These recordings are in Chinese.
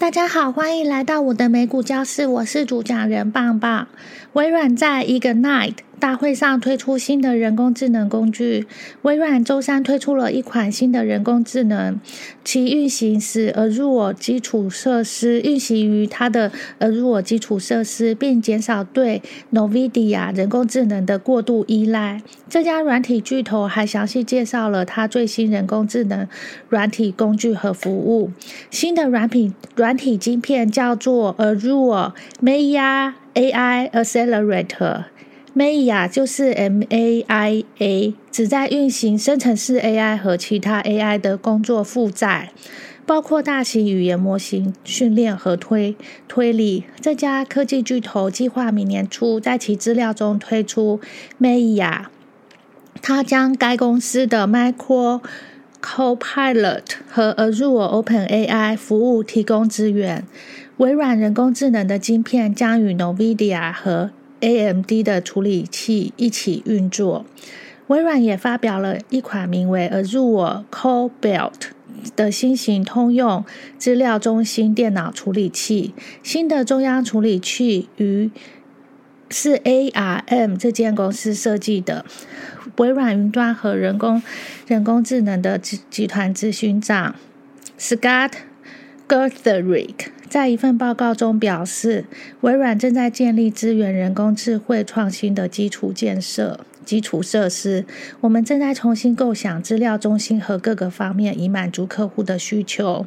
大家好，欢迎来到我的美股教室，我是主讲人棒棒。微软在 Ignite 大会上推出新的人工智能工具。微软周三推出了一款新的人工智能，其运行时 Azure 基础设施运行于它的 Azure 基础设施，并减少对 NVIDIA 人工智能的过度依赖。这家软体巨头还详细介绍了它最新人工智能软体工具和服务。新的软体软体晶片叫做 Azure Maya AI Accelerator。Maya 就是 M A I A，旨在运行生成式 AI 和其他 AI 的工作负载，包括大型语言模型训练和推推理。这家科技巨头计划明年初在其资料中推出 Maya，它将该公司的 Micro Copilot 和 Azure OpenAI 服务提供资源。微软人工智能的晶片将与 NVIDIA 和 AMD 的处理器一起运作。微软也发表了一款名为 Azure Core Belt 的新型通用资料中心电脑处理器。新的中央处理器与是 ARM 这间公司设计的。微软云端和人工人工智能的集团执行长 Scott Guthrie。在一份报告中表示，微软正在建立支援人工智慧创新的基础建设基础设施。我们正在重新构想资料中心和各个方面，以满足客户的需求。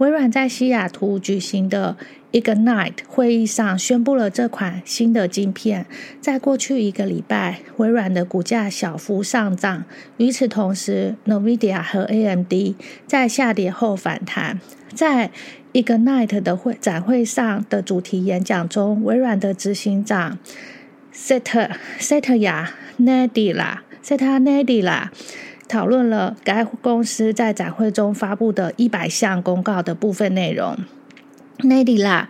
微软在西雅图举行的 Ignite 会议上宣布了这款新的晶片。在过去一个礼拜，微软的股价小幅上涨。与此同时，NVIDIA 和 AMD 在下跌后反弹。在 Ignite 的会展会上的主题演讲中，微软的执行长 Satya Satya Nadella Satya Nadella 讨论了该公司在展会中发布的一百项公告的部分内容。奈迪拉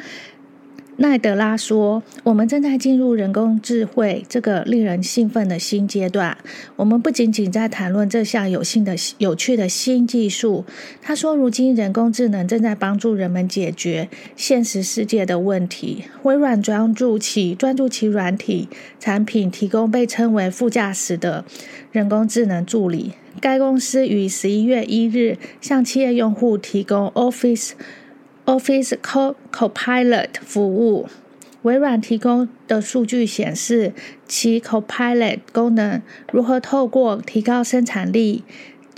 奈德拉说：“我们正在进入人工智慧这个令人兴奋的新阶段。我们不仅仅在谈论这项有新的、有趣的新技术。”他说：“如今人工智能正在帮助人们解决现实世界的问题。微软专注其专注其软体产品，提供被称为副驾驶的人工智能助理。该公司于十一月一日向企业用户提供 Office。” Office Copilot 服务，微软提供的数据显示，其 Copilot 功能如何透过提高生产力、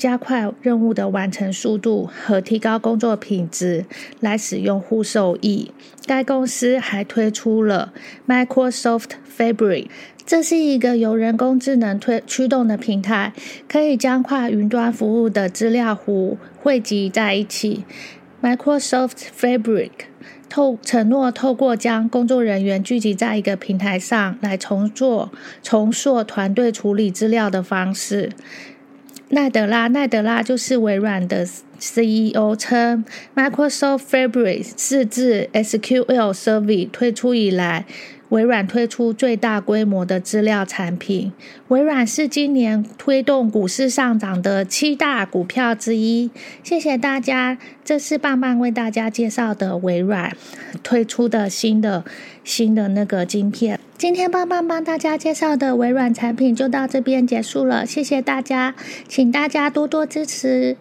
加快任务的完成速度和提高工作品质来使用户受益。该公司还推出了 Microsoft Fabric，这是一个由人工智能推驱动的平台，可以将跨云端服务的资料湖汇集在一起。Microsoft Fabric 透承诺透过将工作人员聚集在一个平台上来重做重塑团队处理资料的方式。奈德拉奈德拉就是微软的 CEO 称，Microsoft Fabric 是自 SQL Server 推出以来。微软推出最大规模的资料产品。微软是今年推动股市上涨的七大股票之一。谢谢大家，这是棒棒为大家介绍的微软推出的新的新的那个晶片。今天棒棒帮大家介绍的微软产品就到这边结束了，谢谢大家，请大家多多支持。